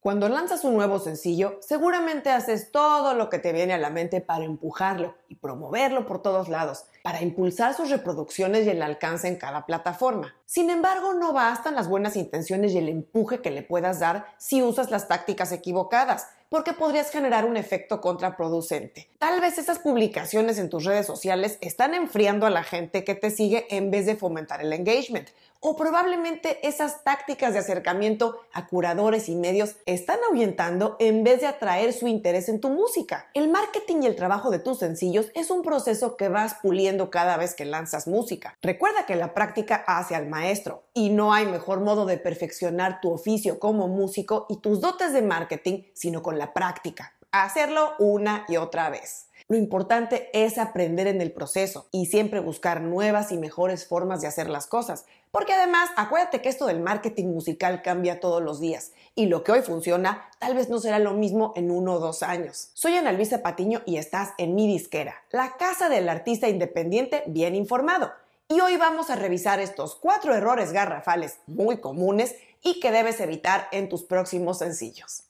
Cuando lanzas un nuevo sencillo, seguramente haces todo lo que te viene a la mente para empujarlo y promoverlo por todos lados, para impulsar sus reproducciones y el alcance en cada plataforma. Sin embargo, no bastan las buenas intenciones y el empuje que le puedas dar si usas las tácticas equivocadas porque podrías generar un efecto contraproducente. Tal vez esas publicaciones en tus redes sociales están enfriando a la gente que te sigue en vez de fomentar el engagement. O probablemente esas tácticas de acercamiento a curadores y medios están ahuyentando en vez de atraer su interés en tu música. El marketing y el trabajo de tus sencillos es un proceso que vas puliendo cada vez que lanzas música. Recuerda que la práctica hace al maestro y no hay mejor modo de perfeccionar tu oficio como músico y tus dotes de marketing sino con la práctica. Hacerlo una y otra vez. Lo importante es aprender en el proceso y siempre buscar nuevas y mejores formas de hacer las cosas. Porque además, acuérdate que esto del marketing musical cambia todos los días y lo que hoy funciona tal vez no será lo mismo en uno o dos años. Soy Ana Luisa Patiño y estás en mi disquera, la casa del artista independiente bien informado. Y hoy vamos a revisar estos cuatro errores garrafales muy comunes y que debes evitar en tus próximos sencillos.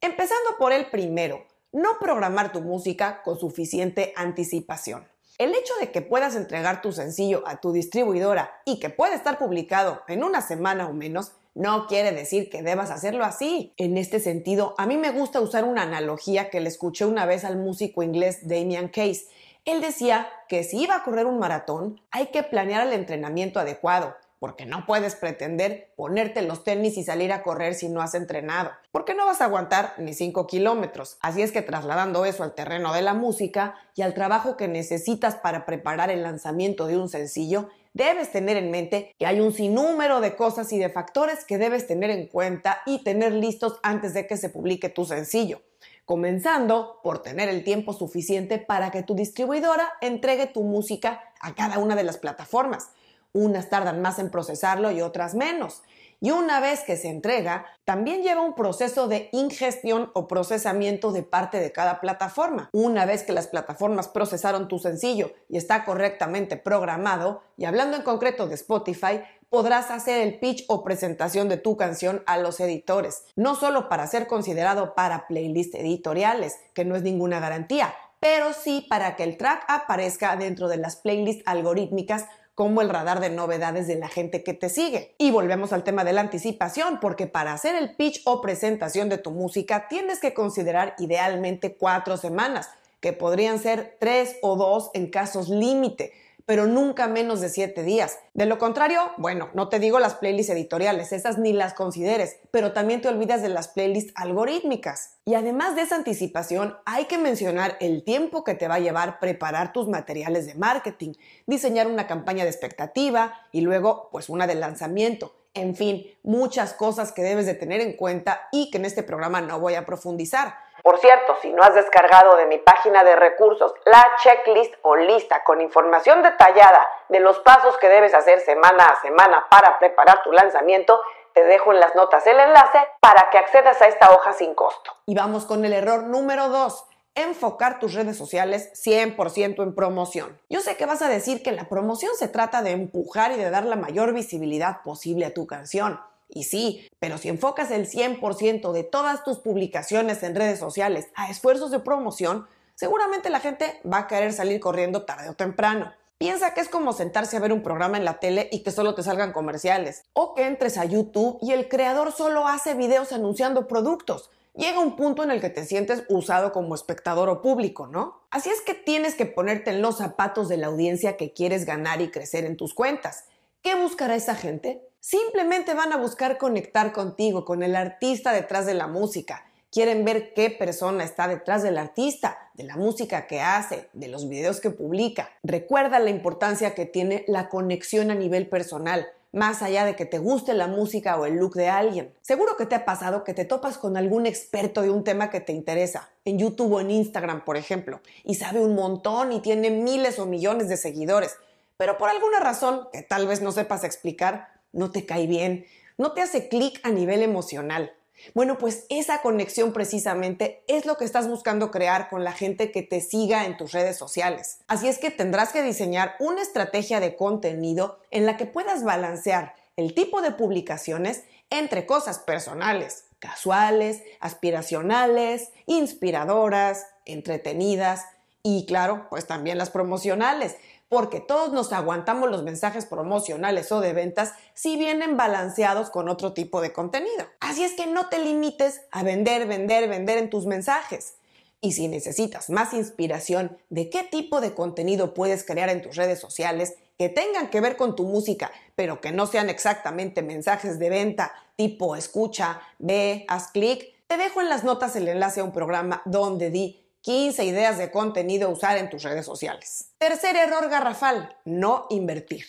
Empezando por el primero, no programar tu música con suficiente anticipación. El hecho de que puedas entregar tu sencillo a tu distribuidora y que pueda estar publicado en una semana o menos no quiere decir que debas hacerlo así. En este sentido, a mí me gusta usar una analogía que le escuché una vez al músico inglés Damian Case. Él decía que si iba a correr un maratón, hay que planear el entrenamiento adecuado porque no puedes pretender ponerte los tenis y salir a correr si no has entrenado, porque no vas a aguantar ni 5 kilómetros. Así es que trasladando eso al terreno de la música y al trabajo que necesitas para preparar el lanzamiento de un sencillo, debes tener en mente que hay un sinnúmero de cosas y de factores que debes tener en cuenta y tener listos antes de que se publique tu sencillo comenzando por tener el tiempo suficiente para que tu distribuidora entregue tu música a cada una de las plataformas. Unas tardan más en procesarlo y otras menos. Y una vez que se entrega, también lleva un proceso de ingestión o procesamiento de parte de cada plataforma. Una vez que las plataformas procesaron tu sencillo y está correctamente programado, y hablando en concreto de Spotify, podrás hacer el pitch o presentación de tu canción a los editores, no solo para ser considerado para playlists editoriales, que no es ninguna garantía, pero sí para que el track aparezca dentro de las playlists algorítmicas como el radar de novedades de la gente que te sigue. Y volvemos al tema de la anticipación, porque para hacer el pitch o presentación de tu música tienes que considerar idealmente cuatro semanas, que podrían ser tres o dos en casos límite pero nunca menos de 7 días. De lo contrario, bueno, no te digo las playlists editoriales, esas ni las consideres, pero también te olvidas de las playlists algorítmicas. Y además de esa anticipación, hay que mencionar el tiempo que te va a llevar preparar tus materiales de marketing, diseñar una campaña de expectativa y luego pues una de lanzamiento. En fin, muchas cosas que debes de tener en cuenta y que en este programa no voy a profundizar. Por cierto, si no has descargado de mi página de recursos la checklist o lista con información detallada de los pasos que debes hacer semana a semana para preparar tu lanzamiento, te dejo en las notas el enlace para que accedas a esta hoja sin costo. Y vamos con el error número 2 enfocar tus redes sociales 100% en promoción. Yo sé que vas a decir que la promoción se trata de empujar y de dar la mayor visibilidad posible a tu canción. Y sí, pero si enfocas el 100% de todas tus publicaciones en redes sociales a esfuerzos de promoción, seguramente la gente va a querer salir corriendo tarde o temprano. Piensa que es como sentarse a ver un programa en la tele y que solo te salgan comerciales, o que entres a YouTube y el creador solo hace videos anunciando productos. Llega un punto en el que te sientes usado como espectador o público, ¿no? Así es que tienes que ponerte en los zapatos de la audiencia que quieres ganar y crecer en tus cuentas. ¿Qué buscará esa gente? Simplemente van a buscar conectar contigo, con el artista detrás de la música. Quieren ver qué persona está detrás del artista, de la música que hace, de los videos que publica. Recuerda la importancia que tiene la conexión a nivel personal, más allá de que te guste la música o el look de alguien. Seguro que te ha pasado que te topas con algún experto de un tema que te interesa, en YouTube o en Instagram, por ejemplo, y sabe un montón y tiene miles o millones de seguidores, pero por alguna razón que tal vez no sepas explicar, no te cae bien, no te hace clic a nivel emocional. Bueno, pues esa conexión precisamente es lo que estás buscando crear con la gente que te siga en tus redes sociales. Así es que tendrás que diseñar una estrategia de contenido en la que puedas balancear el tipo de publicaciones entre cosas personales, casuales, aspiracionales, inspiradoras, entretenidas y claro, pues también las promocionales, porque todos nos aguantamos los mensajes promocionales o de ventas si vienen balanceados con otro tipo de contenido. Así es que no te limites a vender, vender, vender en tus mensajes. Y si necesitas más inspiración de qué tipo de contenido puedes crear en tus redes sociales que tengan que ver con tu música, pero que no sean exactamente mensajes de venta tipo escucha, ve, haz clic, te dejo en las notas el enlace a un programa donde di 15 ideas de contenido a usar en tus redes sociales. Tercer error garrafal, no invertir.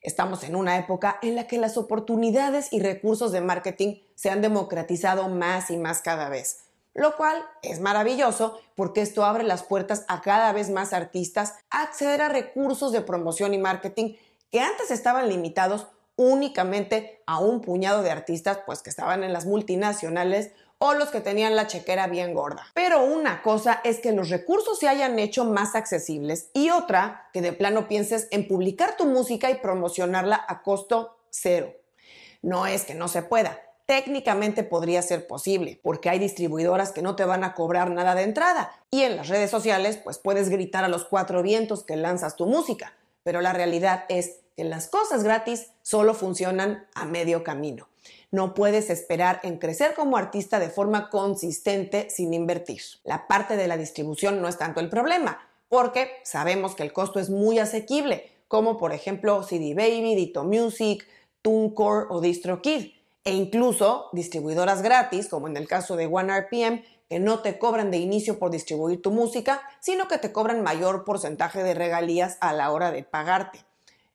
Estamos en una época en la que las oportunidades y recursos de marketing se han democratizado más y más cada vez, lo cual es maravilloso porque esto abre las puertas a cada vez más artistas a acceder a recursos de promoción y marketing que antes estaban limitados únicamente a un puñado de artistas pues que estaban en las multinacionales o los que tenían la chequera bien gorda. Pero una cosa es que los recursos se hayan hecho más accesibles y otra que de plano pienses en publicar tu música y promocionarla a costo cero. No es que no se pueda. Técnicamente podría ser posible, porque hay distribuidoras que no te van a cobrar nada de entrada y en las redes sociales pues puedes gritar a los cuatro vientos que lanzas tu música, pero la realidad es que las cosas gratis solo funcionan a medio camino. No puedes esperar en crecer como artista de forma consistente sin invertir. La parte de la distribución no es tanto el problema, porque sabemos que el costo es muy asequible, como por ejemplo CD Baby, Dito Music, TuneCore o DistroKid, e incluso distribuidoras gratis, como en el caso de OneRPM, que no te cobran de inicio por distribuir tu música, sino que te cobran mayor porcentaje de regalías a la hora de pagarte.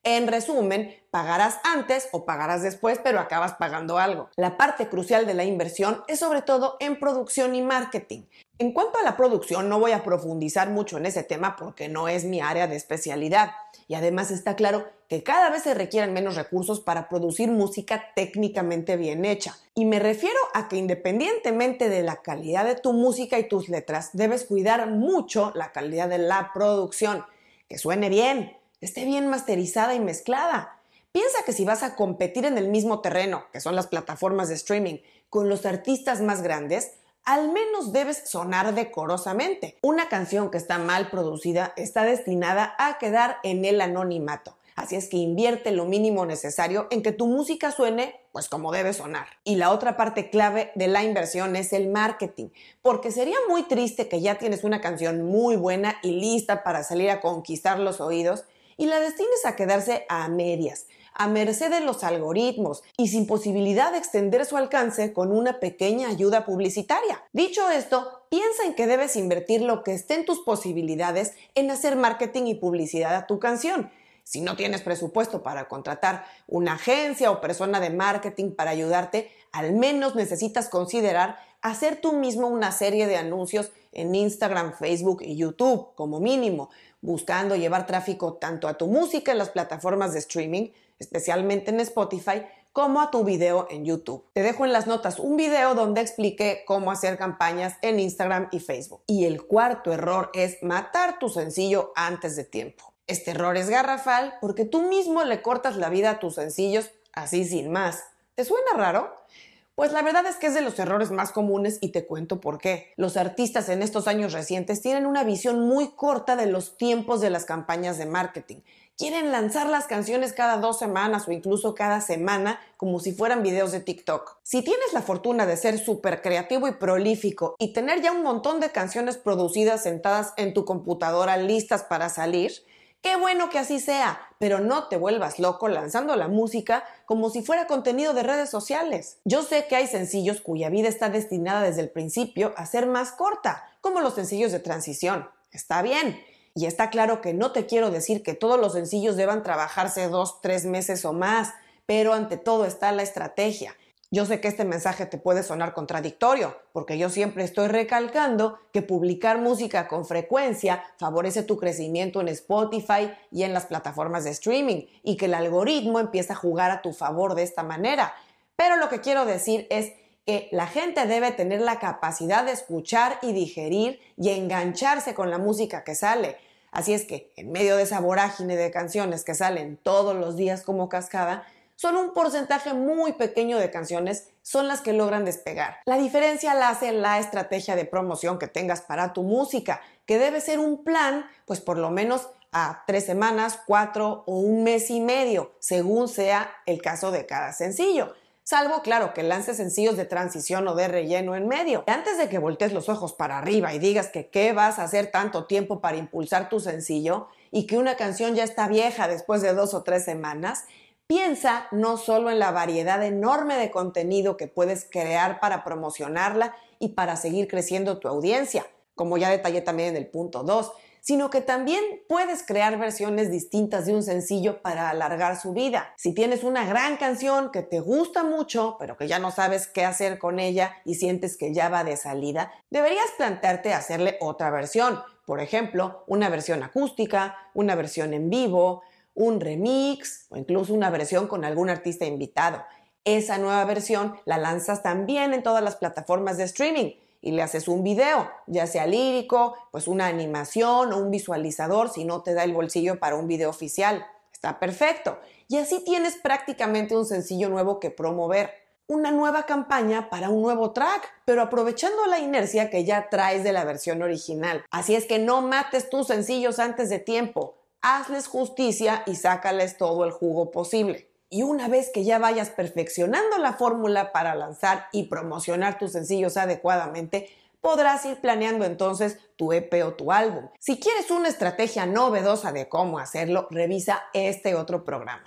En resumen, pagarás antes o pagarás después, pero acabas pagando algo. La parte crucial de la inversión es sobre todo en producción y marketing. En cuanto a la producción, no voy a profundizar mucho en ese tema porque no es mi área de especialidad. Y además está claro que cada vez se requieren menos recursos para producir música técnicamente bien hecha. Y me refiero a que independientemente de la calidad de tu música y tus letras, debes cuidar mucho la calidad de la producción. Que suene bien, esté bien masterizada y mezclada. Piensa que si vas a competir en el mismo terreno, que son las plataformas de streaming, con los artistas más grandes, al menos debes sonar decorosamente. Una canción que está mal producida está destinada a quedar en el anonimato. Así es que invierte lo mínimo necesario en que tu música suene pues como debe sonar. Y la otra parte clave de la inversión es el marketing, porque sería muy triste que ya tienes una canción muy buena y lista para salir a conquistar los oídos y la destines a quedarse a medias, a merced de los algoritmos y sin posibilidad de extender su alcance con una pequeña ayuda publicitaria. Dicho esto, piensa en que debes invertir lo que esté en tus posibilidades en hacer marketing y publicidad a tu canción. Si no tienes presupuesto para contratar una agencia o persona de marketing para ayudarte, al menos necesitas considerar hacer tú mismo una serie de anuncios en Instagram, Facebook y YouTube como mínimo, buscando llevar tráfico tanto a tu música en las plataformas de streaming, especialmente en Spotify, como a tu video en YouTube. Te dejo en las notas un video donde expliqué cómo hacer campañas en Instagram y Facebook. Y el cuarto error es matar tu sencillo antes de tiempo. Este error es garrafal porque tú mismo le cortas la vida a tus sencillos así sin más. ¿Te suena raro? Pues la verdad es que es de los errores más comunes y te cuento por qué. Los artistas en estos años recientes tienen una visión muy corta de los tiempos de las campañas de marketing. Quieren lanzar las canciones cada dos semanas o incluso cada semana como si fueran videos de TikTok. Si tienes la fortuna de ser súper creativo y prolífico y tener ya un montón de canciones producidas sentadas en tu computadora listas para salir, Qué bueno que así sea, pero no te vuelvas loco lanzando la música como si fuera contenido de redes sociales. Yo sé que hay sencillos cuya vida está destinada desde el principio a ser más corta, como los sencillos de transición. Está bien. Y está claro que no te quiero decir que todos los sencillos deban trabajarse dos, tres meses o más, pero ante todo está la estrategia. Yo sé que este mensaje te puede sonar contradictorio, porque yo siempre estoy recalcando que publicar música con frecuencia favorece tu crecimiento en Spotify y en las plataformas de streaming, y que el algoritmo empieza a jugar a tu favor de esta manera. Pero lo que quiero decir es que la gente debe tener la capacidad de escuchar y digerir y engancharse con la música que sale. Así es que, en medio de esa vorágine de canciones que salen todos los días como cascada, Solo un porcentaje muy pequeño de canciones son las que logran despegar. La diferencia la hace la estrategia de promoción que tengas para tu música, que debe ser un plan, pues por lo menos a tres semanas, cuatro o un mes y medio, según sea el caso de cada sencillo. Salvo, claro, que lances sencillos de transición o de relleno en medio. Antes de que voltees los ojos para arriba y digas que qué vas a hacer tanto tiempo para impulsar tu sencillo y que una canción ya está vieja después de dos o tres semanas, piensa no solo en la variedad enorme de contenido que puedes crear para promocionarla y para seguir creciendo tu audiencia, como ya detallé también en el punto 2, sino que también puedes crear versiones distintas de un sencillo para alargar su vida. Si tienes una gran canción que te gusta mucho, pero que ya no sabes qué hacer con ella y sientes que ya va de salida, deberías plantearte hacerle otra versión. Por ejemplo, una versión acústica, una versión en vivo, un remix o incluso una versión con algún artista invitado. Esa nueva versión la lanzas también en todas las plataformas de streaming y le haces un video, ya sea lírico, pues una animación o un visualizador si no te da el bolsillo para un video oficial. Está perfecto. Y así tienes prácticamente un sencillo nuevo que promover. Una nueva campaña para un nuevo track, pero aprovechando la inercia que ya traes de la versión original. Así es que no mates tus sencillos antes de tiempo. Hazles justicia y sácales todo el jugo posible. Y una vez que ya vayas perfeccionando la fórmula para lanzar y promocionar tus sencillos adecuadamente, podrás ir planeando entonces tu EP o tu álbum. Si quieres una estrategia novedosa de cómo hacerlo, revisa este otro programa.